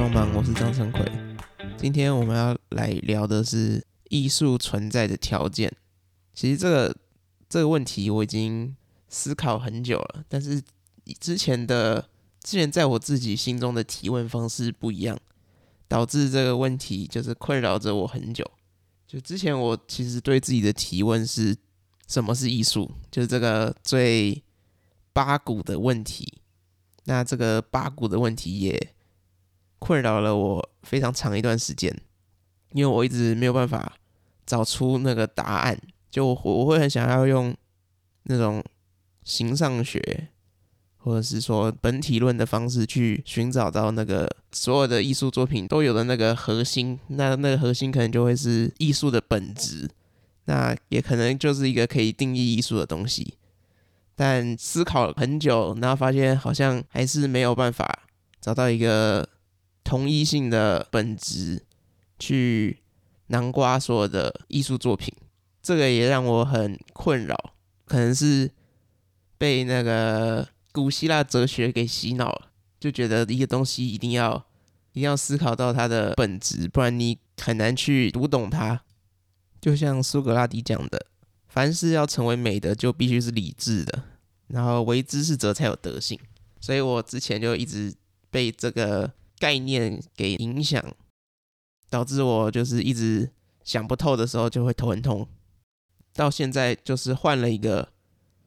装忙，我是张成奎。今天我们要来聊的是艺术存在的条件。其实这个这个问题我已经思考很久了，但是之前的之前在我自己心中的提问方式不一样，导致这个问题就是困扰着我很久。就之前我其实对自己的提问是什么是艺术，就是这个最八股的问题。那这个八股的问题也困扰了我非常长一段时间，因为我一直没有办法找出那个答案。就我我会很想要用那种形上学，或者是说本体论的方式去寻找到那个所有的艺术作品都有的那个核心。那那个核心可能就会是艺术的本质，那也可能就是一个可以定义艺术的东西。但思考了很久，然后发现好像还是没有办法找到一个同一性的本质去南瓜所有的艺术作品。这个也让我很困扰，可能是被那个古希腊哲学给洗脑了，就觉得一个东西一定要一定要思考到它的本质，不然你很难去读懂它。就像苏格拉底讲的。凡事要成为美的，就必须是理智的，然后为知识者才有德性。所以我之前就一直被这个概念给影响，导致我就是一直想不透的时候就会头很痛。到现在就是换了一个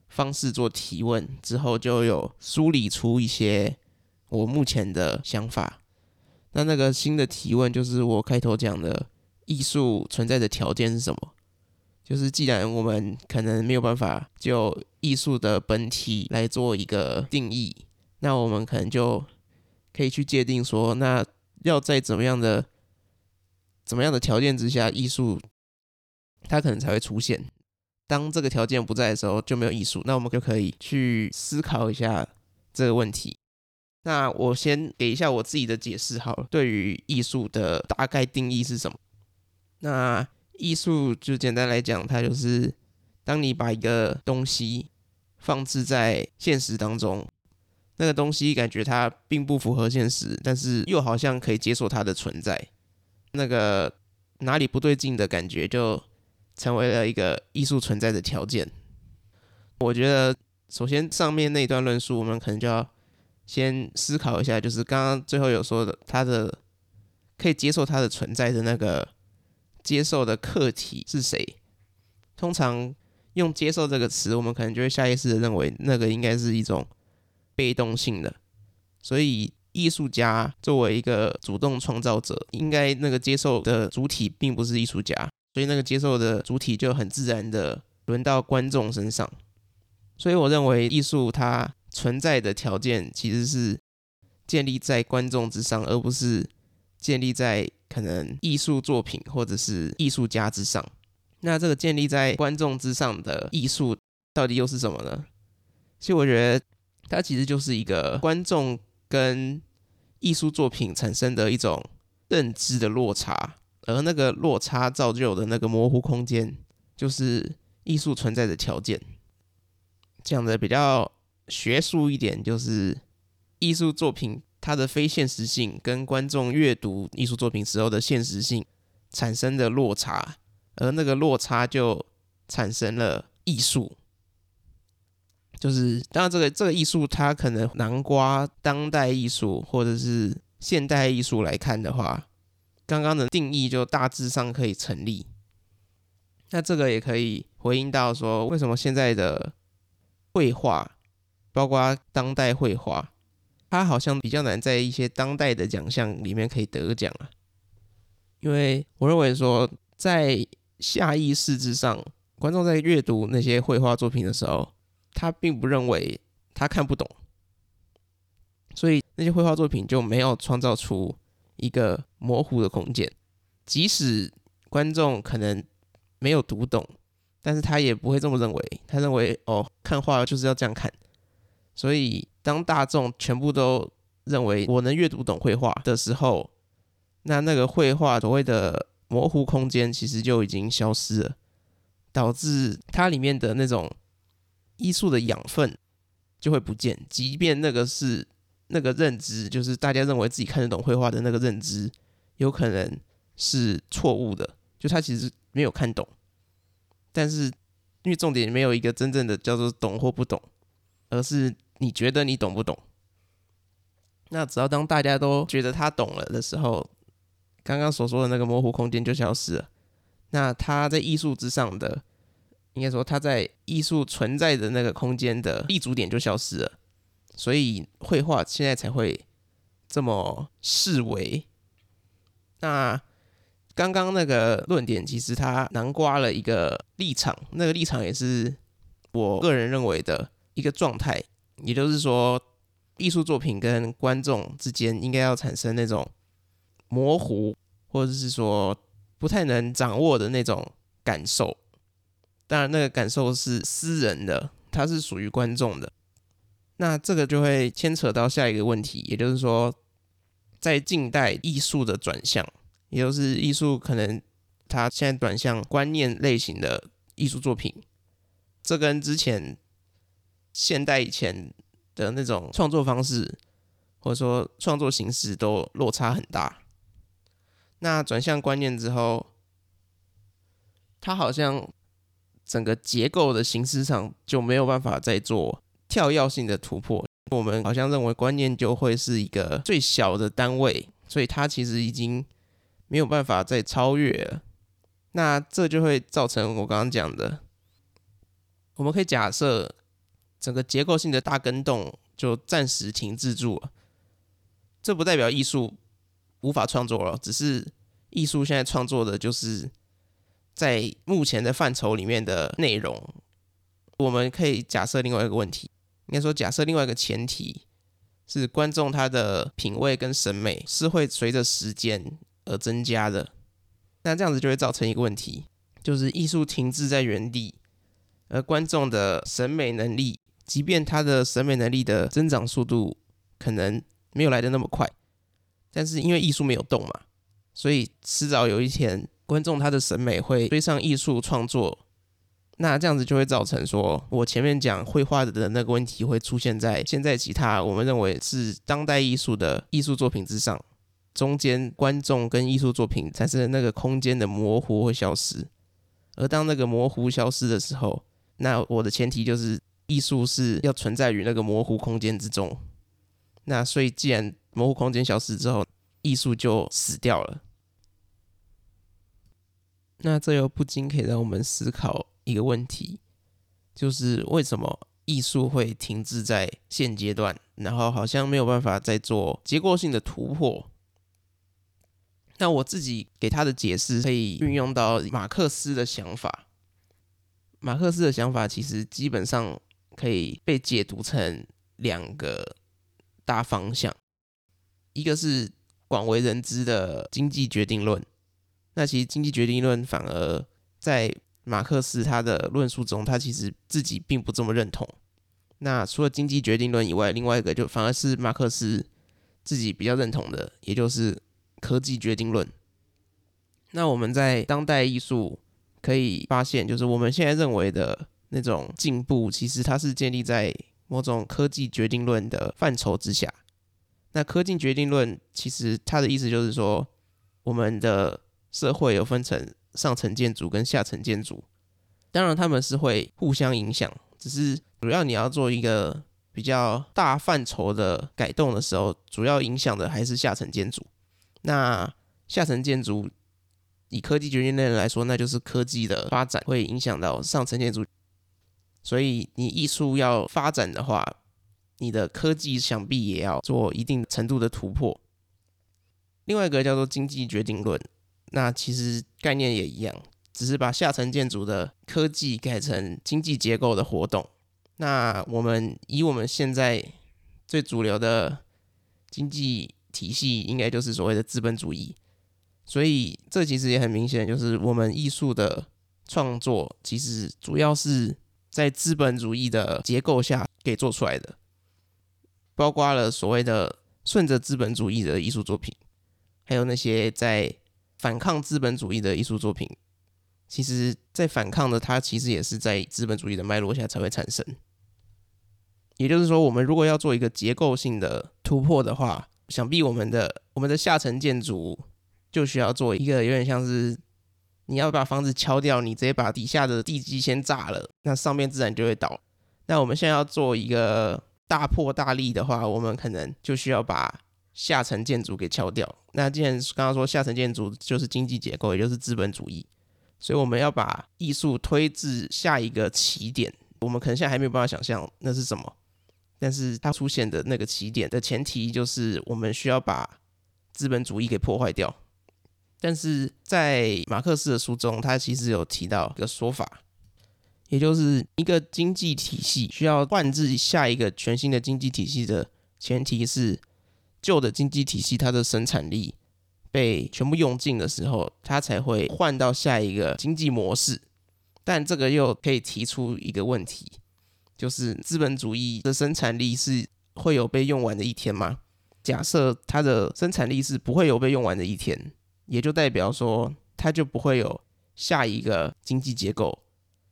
方式做提问之后，就有梳理出一些我目前的想法。那那个新的提问就是我开头讲的艺术存在的条件是什么？就是，既然我们可能没有办法就艺术的本体来做一个定义，那我们可能就可以去界定说，那要在怎么样的怎么样的条件之下，艺术它可能才会出现。当这个条件不在的时候，就没有艺术。那我们就可以去思考一下这个问题。那我先给一下我自己的解释好了，对于艺术的大概定义是什么？那艺术就简单来讲，它就是当你把一个东西放置在现实当中，那个东西感觉它并不符合现实，但是又好像可以接受它的存在，那个哪里不对劲的感觉，就成为了一个艺术存在的条件。我觉得，首先上面那一段论述，我们可能就要先思考一下，就是刚刚最后有说的，它的可以接受它的存在的那个。接受的客体是谁？通常用“接受”这个词，我们可能就会下意识的认为那个应该是一种被动性的。所以，艺术家作为一个主动创造者，应该那个接受的主体并不是艺术家，所以那个接受的主体就很自然的轮到观众身上。所以，我认为艺术它存在的条件其实是建立在观众之上，而不是建立在。可能艺术作品或者是艺术家之上，那这个建立在观众之上的艺术到底又是什么呢？其实我觉得它其实就是一个观众跟艺术作品产生的一种认知的落差，而那个落差造就的那个模糊空间，就是艺术存在的条件。讲的比较学术一点，就是艺术作品。它的非现实性跟观众阅读艺术作品时候的现实性产生的落差，而那个落差就产生了艺术。就是当然，这个这个艺术它可能南瓜当代艺术或者是现代艺术来看的话，刚刚的定义就大致上可以成立。那这个也可以回应到说，为什么现在的绘画，包括当代绘画。它好像比较难在一些当代的奖项里面可以得奖啊，因为我认为说，在下意识之上，观众在阅读那些绘画作品的时候，他并不认为他看不懂，所以那些绘画作品就没有创造出一个模糊的空间，即使观众可能没有读懂，但是他也不会这么认为，他认为哦，看画就是要这样看，所以。当大众全部都认为我能阅读懂绘画的时候，那那个绘画所谓的模糊空间其实就已经消失了，导致它里面的那种艺术的养分就会不见。即便那个是那个认知，就是大家认为自己看得懂绘画的那个认知，有可能是错误的，就他其实没有看懂，但是因为重点没有一个真正的叫做懂或不懂，而是你觉得你懂不懂。那只要当大家都觉得他懂了的时候，刚刚所说的那个模糊空间就消失了。那他在艺术之上的，应该说他在艺术存在的那个空间的立足点就消失了。所以绘画现在才会这么视为。那刚刚那个论点其实他南瓜了一个立场，那个立场也是我个人认为的一个状态，也就是说，艺术作品跟观众之间应该要产生那种模糊，或者是说不太能掌握的那种感受。当然，那个感受是私人的，它是属于观众的。那这个就会牵扯到下一个问题，也就是说，在近代艺术的转向，也就是艺术可能它现在转向观念类型的艺术作品，这跟之前现代以前的那种创作方式或者说创作形式都落差很大。那转向观念之后，它好像整个结构的形式上就没有办法再做。跳跃性的突破，我们好像认为观念就会是一个最小的单位，所以它其实已经没有办法再超越了。那这就会造成我刚刚讲的，我们可以假设整个结构性的大更动就暂时停滞住了。这不代表艺术无法创作了，只是艺术现在创作的就是在目前的范畴里面的内容。我们可以假设另外一个问题。应该说，假设另外一个前提是观众他的品味跟审美是会随着时间而增加的，那这样子就会造成一个问题，就是艺术停滞在原地，而观众的审美能力，即便他的审美能力的增长速度可能没有来得那么快，但是因为艺术没有动嘛，所以迟早有一天，观众他的审美会追上艺术创作。那这样子就会造成说，我前面讲绘画的那个问题会出现在现在其他我们认为是当代艺术的艺术作品之上，中间观众跟艺术作品产生的那个空间的模糊会消失，而当那个模糊消失的时候，那我的前提就是艺术是要存在于那个模糊空间之中。那所以既然模糊空间消失之后，艺术就死掉了。那这又不禁可以让我们思考。一个问题就是为什么艺术会停滞在现阶段，然后好像没有办法再做结构性的突破？那我自己给他的解释可以运用到马克思的想法。马克思的想法其实基本上可以被解读成两个大方向，一个是广为人知的经济决定论。那其实经济决定论反而在马克思他的论述中，他其实自己并不这么认同。那除了经济决定论以外，另外一个就反而是马克思自己比较认同的，也就是科技决定论。那我们在当代艺术可以发现，就是我们现在认为的那种进步，其实它是建立在某种科技决定论的范畴之下。那科技决定论其实它的意思就是说，我们的社会有分成。上层建筑跟下层建筑，当然他们是会互相影响，只是主要你要做一个比较大范畴的改动的时候，主要影响的还是下层建筑。那下层建筑以科技决定论来说，那就是科技的发展会影响到上层建筑，所以你艺术要发展的话，你的科技想必也要做一定程度的突破。另外一个叫做经济决定论。那其实概念也一样，只是把下层建筑的科技改成经济结构的活动。那我们以我们现在最主流的经济体系，应该就是所谓的资本主义。所以这其实也很明显，就是我们艺术的创作其实主要是在资本主义的结构下给做出来的，包括了所谓的顺着资本主义的艺术作品，还有那些在反抗资本主义的艺术作品，其实在反抗的，它其实也是在资本主义的脉络下才会产生。也就是说，我们如果要做一个结构性的突破的话，想必我们的我们的下层建筑就需要做一个有点像是你要把房子敲掉，你直接把底下的地基先炸了，那上面自然就会倒。那我们现在要做一个大破大立的话，我们可能就需要把下层建筑给敲掉。那既然刚刚说下层建筑就是经济结构，也就是资本主义，所以我们要把艺术推至下一个起点。我们可能现在还没有办法想象那是什么，但是它出现的那个起点的前提就是我们需要把资本主义给破坏掉。但是在马克思的书中，他其实有提到一个说法，也就是一个经济体系需要换至下一个全新的经济体系的前提是旧的经济体系它的生产力被全部用尽的时候，它才会换到下一个经济模式。但这个又可以提出一个问题，就是资本主义的生产力是会有被用完的一天吗？假设它的生产力是不会有被用完的一天，也就代表说它就不会有下一个经济结构，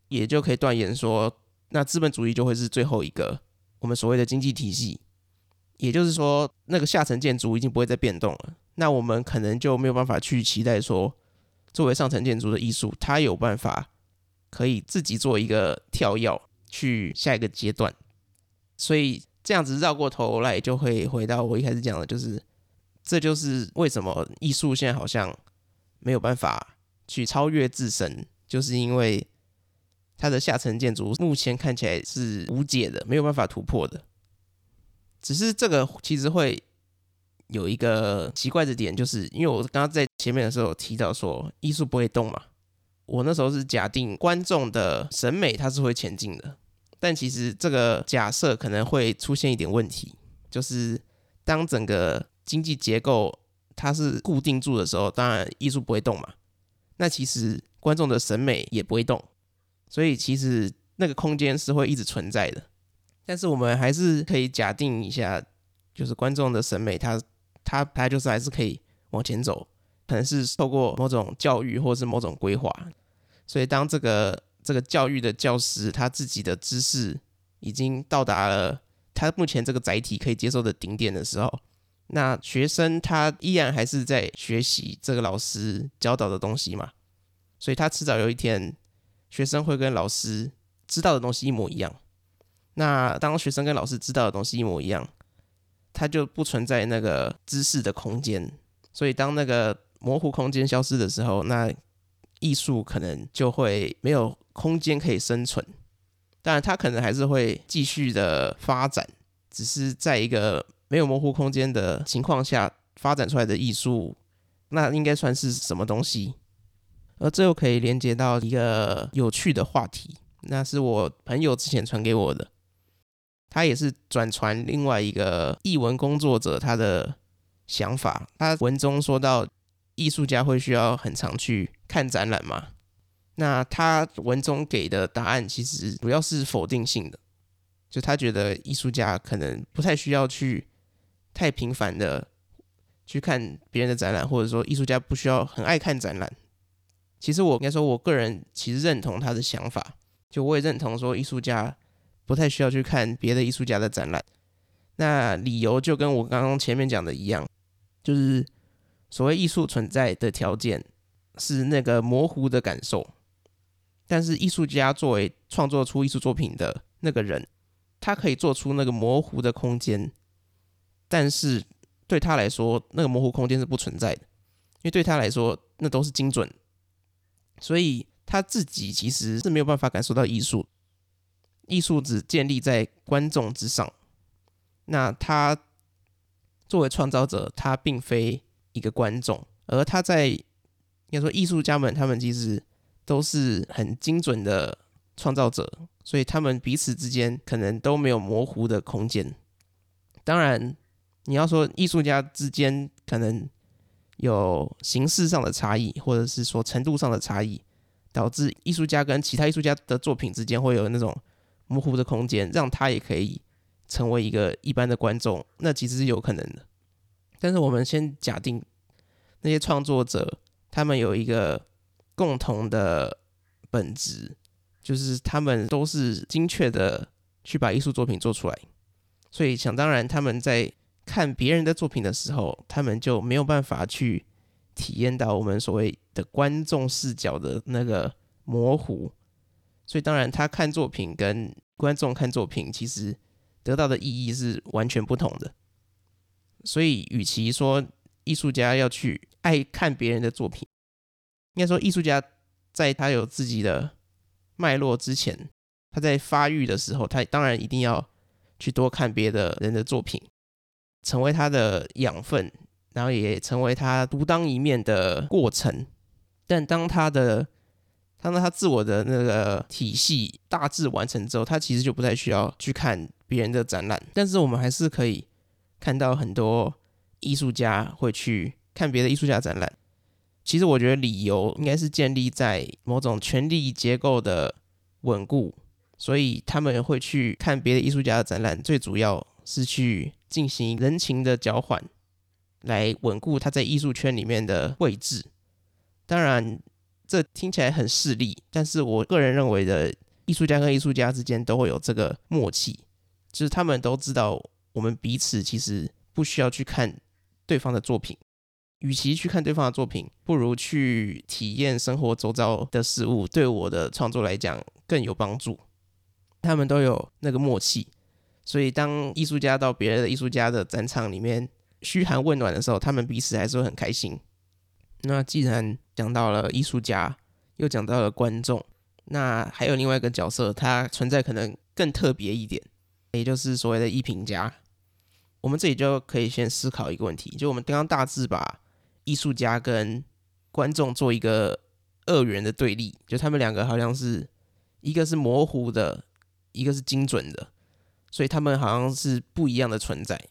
也就可以断言说，那资本主义就会是最后一个我们所谓的经济体系。也就是说，那个下层建筑已经不会再变动了，那我们可能就没有办法去期待说，作为上层建筑的艺术，它有办法。可以自己做一个跳跃去下一个阶段，所以这样子绕过头来就会回到我一开始讲的，就是这就是为什么艺术现在好像没有办法去超越自身，就是因为它的下层建筑目前看起来是无解的，没有办法突破的。只是这个其实会有一个奇怪的点，就是因为我刚刚在前面的时候提到说艺术不会动嘛。我那时候是假定观众的审美它是会前进的，但其实这个假设可能会出现一点问题，就是当整个经济结构它是固定住的时候，当然艺术不会动嘛，那其实观众的审美也不会动，所以其实那个空间是会一直存在的。但是我们还是可以假定一下，就是观众的审美他他他就是还是可以往前走。可能是透过某种教育，或是某种规划，所以当这个这个教育的教师他自己的知识已经到达了他目前这个载体可以接受的顶点的时候，那学生他依然还是在学习这个老师教导的东西嘛，所以他迟早有一天，学生会跟老师知道的东西一模一样。那当学生跟老师知道的东西一模一样，他就不存在那个知识的空间，所以当那个。模糊空间消失的时候，那艺术可能就会没有空间可以生存。当然，它可能还是会继续的发展，只是在一个没有模糊空间的情况下发展出来的艺术，那应该算是什么东西？而这又可以连接到一个有趣的话题，那是我朋友之前传给我的，他也是转传另外一个艺文工作者他的想法，他文中说到。艺术家会需要很常去看展览吗？那他文中给的答案其实主要是否定性的，就他觉得艺术家可能不太需要去太频繁的去看别人的展览，或者说艺术家不需要很爱看展览。其实我应该说，我个人其实认同他的想法，就我也认同说艺术家不太需要去看别的艺术家的展览。那理由就跟我刚刚前面讲的一样，就是。所谓艺术存在的条件是那个模糊的感受，但是艺术家作为创作出艺术作品的那个人，他可以做出那个模糊的空间，但是对他来说，那个模糊空间是不存在的，因为对他来说，那都是精准，所以他自己其实是没有办法感受到艺术，艺术只建立在观众之上，那他作为创造者，他并非。一个观众，而他在应该说艺术家们，他们其实都是很精准的创造者，所以他们彼此之间可能都没有模糊的空间。当然，你要说艺术家之间可能有形式上的差异，或者是说程度上的差异，导致艺术家跟其他艺术家的作品之间会有那种模糊的空间，让他也可以成为一个一般的观众，那其实是有可能的。但是我们先假定那些创作者，他们有一个共同的本质，就是他们都是精确的去把艺术作品做出来。所以想当然，他们在看别人的作品的时候，他们就没有办法去体验到我们所谓的观众视角的那个模糊。所以，当然，他看作品跟观众看作品，其实得到的意义是完全不同的。所以，与其说艺术家要去爱看别人的作品，应该说，艺术家在他有自己的脉络之前，他在发育的时候，他当然一定要去多看别的人的作品，成为他的养分，然后也成为他独当一面的过程。但当他的当他自我的那个体系大致完成之后，他其实就不太需要去看别人的展览。但是我们还是可以看到很多艺术家会去看别的艺术家展览。其实我觉得理由应该是建立在某种权力结构的稳固。所以他们会去看别的艺术家的展览，最主要是去进行人情的交换，来稳固他在艺术圈里面的位置。当然，这听起来很势利，但是我个人认为的，艺术家跟艺术家之间都会有这个默契，就是他们都知道我们彼此其实不需要去看对方的作品，与其去看对方的作品，不如去体验生活周遭的事物，对我的创作来讲更有帮助。他们都有那个默契，所以当艺术家到别的艺术家的展场里面嘘寒问暖的时候，他们彼此还是会很开心。那既然讲到了艺术家，又讲到了观众，那还有另外一个角色，他存在可能更特别一点，也就是所谓的艺评家。我们这里就可以先思考一个问题，就我们刚刚大致把艺术家跟观众做一个二元的对立，就他们两个好像是一个是模糊的。一个是精准的，所以他们好像是不一样的存在。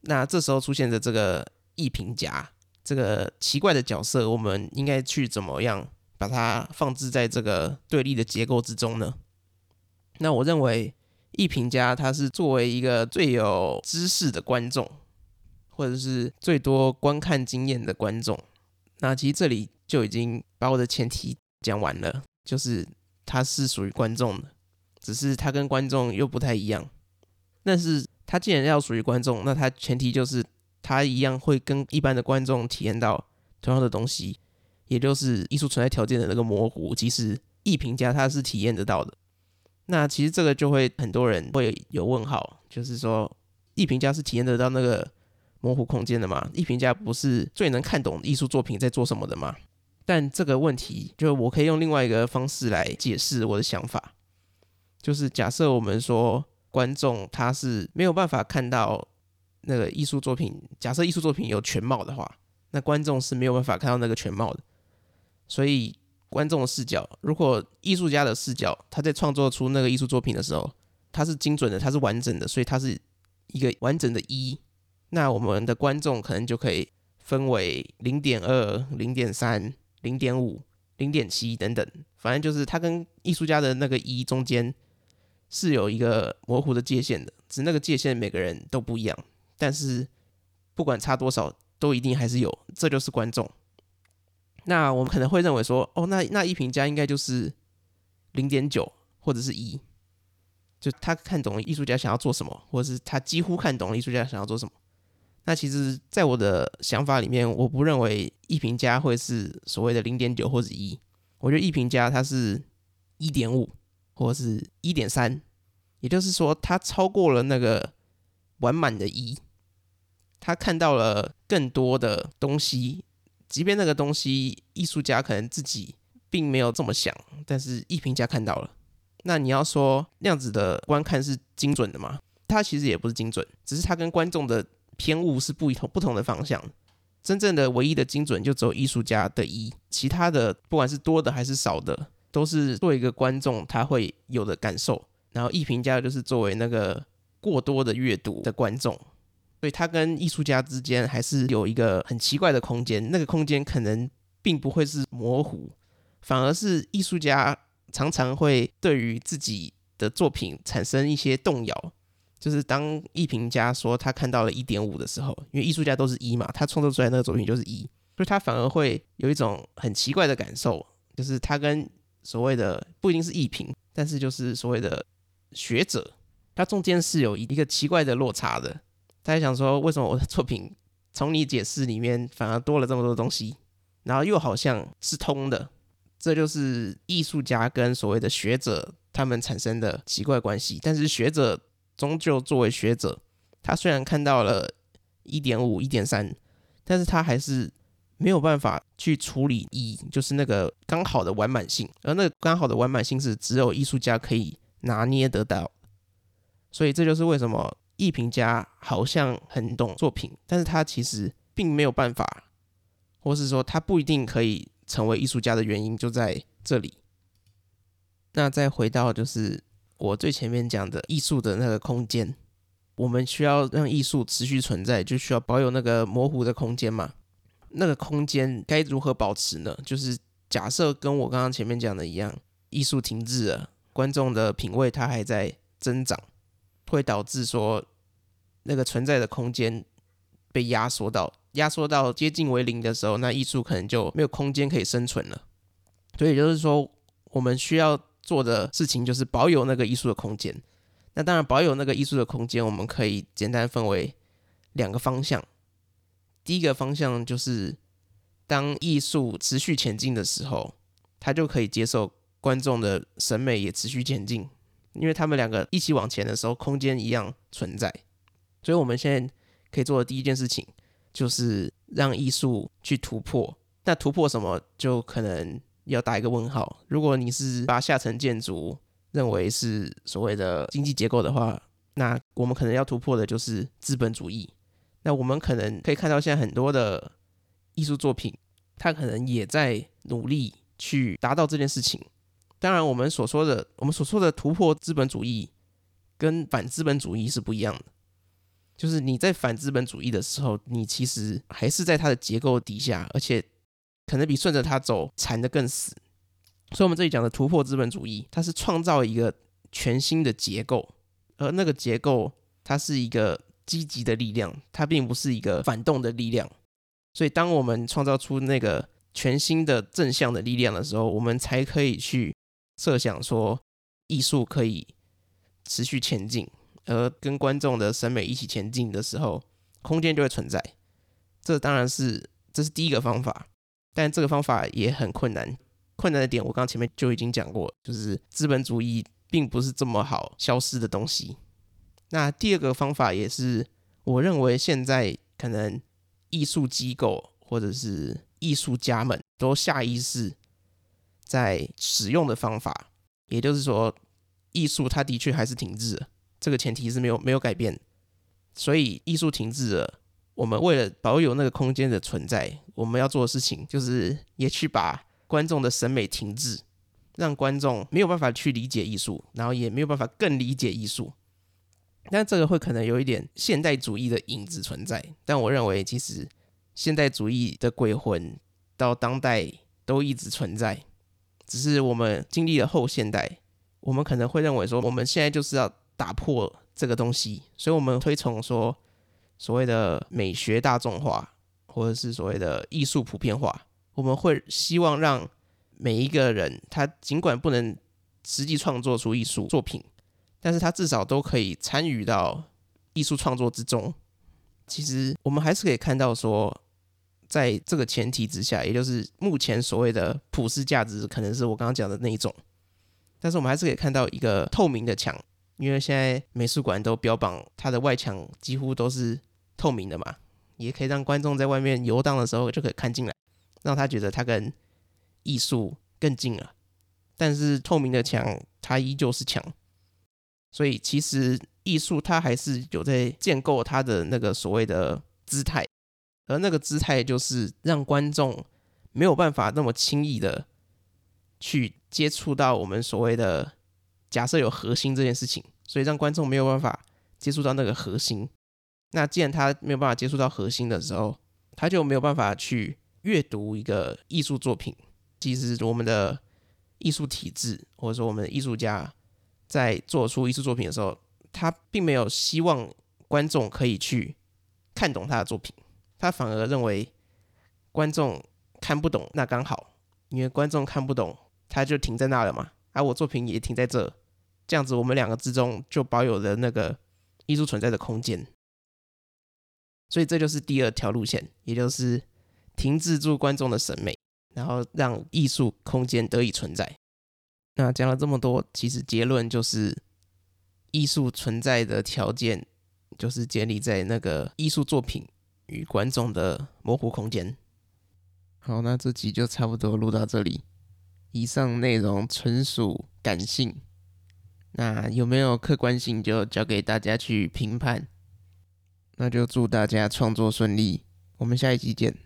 那这时候出现的这个艺评家，这个奇怪的角色，我们应该去怎么样把它放置在这个对立的结构之中呢？那我认为，艺评家他是作为一个最有知识的观众，或者是最多观看经验的观众。那其实这里就已经把我的前提讲完了，就是他是属于观众的。只是他跟观众又不太一样，但是他既然要属于观众，那他前提就是他一样会跟一般的观众体验到同样的东西，也就是艺术存在条件的那个模糊，其实艺评家他是体验得到的。那其实这个就会很多人会有问号，就是说艺评家是体验得到那个模糊空间的吗？艺评家不是最能看懂艺术作品在做什么的吗？但这个问题，就我可以用另外一个方式来解释我的想法。就是假设我们说观众他是没有办法看到那个艺术作品，假设艺术作品有全貌的话，那观众是没有办法看到那个全貌的。所以观众的视角，如果艺术家的视角，他在创作出那个艺术作品的时候，他是精准的，他是完整的，所以他是一个完整的一，那我们的观众可能就可以分为零点二、零点三、零点五、零点七等等，反正就是他跟艺术家的那个一中间。是有一个模糊的界限的，只那个界限每个人都不一样，但是不管差多少，都一定还是有，这就是观众。那我们可能会认为说，哦，那那艺评家应该就是零点九或者是一，就他看懂了艺术家想要做什么，或者是他几乎看懂了艺术家想要做什么。那其实，在我的想法里面，我不认为艺评家会是所谓的零点九或者一，我觉得艺评家他是一点五。或是一点三，也就是说，他超过了那个完满的一，他看到了更多的东西，即便那个东西艺术家可能自己并没有这么想，但是艺评家看到了。那你要说那样子的观看是精准的吗？他其实也不是精准，只是他跟观众的偏误是不同不同的方向。真正的唯一的精准就只有艺术家的一，其他的不管是多的还是少的。都是作为一个观众他会有的感受，然后艺评家就是作为那个过多的阅读的观众，所以他跟艺术家之间还是有一个很奇怪的空间，那个空间可能并不会是模糊，反而是艺术家常常会对于自己的作品产生一些动摇，就是当艺评家说他看到了一点五的时候，因为艺术家都是一嘛，他创作出来那个作品就是一，所以他反而会有一种很奇怪的感受，就是他跟所谓的不一定是艺评，但是就是所谓的学者，他中间是有一个奇怪的落差的。大家想说，为什么我的作品从你解释里面反而多了这么多东西，然后又好像是通的？这就是艺术家跟所谓的学者他们产生的奇怪关系。但是学者终究作为学者，他虽然看到了一点五、一点三，但是他还是没有办法去处理一，就是那个刚好的完满性。而那个刚好的完满性是只有艺术家可以拿捏得到。所以这就是为什么。艺评家好像很懂作品，但是他其实并没有办法，或是说他不一定可以成为艺术家的原因就在这里。那再回到就是我最前面讲的艺术的那个空间，我们需要让艺术持续存在，就需要保有那个模糊的空间嘛。那个空间该如何保持呢？就是假设跟我刚刚前面讲的一样，艺术停滞了，观众的品味它还在增长。会导致说那个存在的空间被压缩到压缩到接近为零的时候，那艺术可能就没有空间可以生存了。所以就是说，我们需要做的事情就是保有那个艺术的空间。那当然，保有那个艺术的空间，我们可以简单分为两个方向。第一个方向就是，当艺术持续前进的时候，它就可以接受观众的审美也持续前进。因为他们两个一起往前的时候，空间一样存在，所以我们现在可以做的第一件事情就是让艺术去突破。那突破什么，就可能要打一个问号。如果你是把下层建筑认为是所谓的经济结构的话，那我们可能要突破的就是资本主义。那我们可能可以看到现在很多的艺术作品，它可能也在努力去达到这件事情。当然，我们所说的我们所说的突破资本主义，跟反资本主义是不一样的。就是你在反资本主义的时候，你其实还是在它的结构底下，而且可能比顺着它走缠得更死。所以，我们这里讲的突破资本主义，它是创造一个全新的结构，而那个结构它是一个积极的力量，它并不是一个反动的力量。所以，当我们创造出那个全新的正向的力量的时候，我们才可以去。设想说，艺术可以持续前进，而跟观众的审美一起前进的时候，空间就会存在。这当然是这是第一个方法，但这个方法也很困难。困难的点，我刚前面就已经讲过，就是资本主义并不是这么好消失的东西。那第二个方法也是我认为现在可能艺术机构或者是艺术家们都下意识。在使用的方法，也就是说，艺术它的确还是停滞，这个前提是没有没有改变。所以艺术停滞了，我们为了保有那个空间的存在，我们要做的事情就是也去把观众的审美停滞，让观众没有办法去理解艺术，然后也没有办法更理解艺术。但这个会可能有一点现代主义的影子存在，但我认为其实现代主义的鬼魂到当代都一直存在。只是我们经历了后现代，我们可能会认为说，我们现在就是要打破这个东西，所以我们推崇说所谓的美学大众化，或者是所谓的艺术普遍化。我们会希望让每一个人，他尽管不能实际创作出艺术作品，但是他至少都可以参与到艺术创作之中。其实我们还是可以看到说。在这个前提之下，也就是目前所谓的普世价值，可能是我刚刚讲的那一种。但是我们还是可以看到一个透明的墙，因为现在美术馆都标榜它的外墙几乎都是透明的嘛，也可以让观众在外面游荡的时候就可以看进来，让他觉得他跟艺术更近了。但是透明的墙它依旧是墙，所以其实艺术它还是有在建构它的那个所谓的姿态。而那个姿态就是让观众没有办法那么轻易的去接触到我们所谓的假设有核心这件事情，所以让观众没有办法接触到那个核心。那既然他没有办法接触到核心的时候，他就没有办法去阅读一个艺术作品。其实我们的艺术体制或者说我们艺术家在做出艺术作品的时候，他并没有希望观众可以去看懂他的作品。他反而认为观众看不懂，那刚好，因为观众看不懂，他就停在那了嘛。而、我作品也停在这，这样子我们两个之中就保有了那个艺术存在的空间。所以这就是第二条路线，也就是停滞住观众的审美，然后让艺术空间得以存在。那讲了这么多，其实结论就是，艺术存在的条件就是建立在那个艺术作品与观众的模糊空间。好，那这集就差不多录到这里。以上内容纯属感性，那有没有客观性就交给大家去评判。那就祝大家创作顺利，我们下一集见。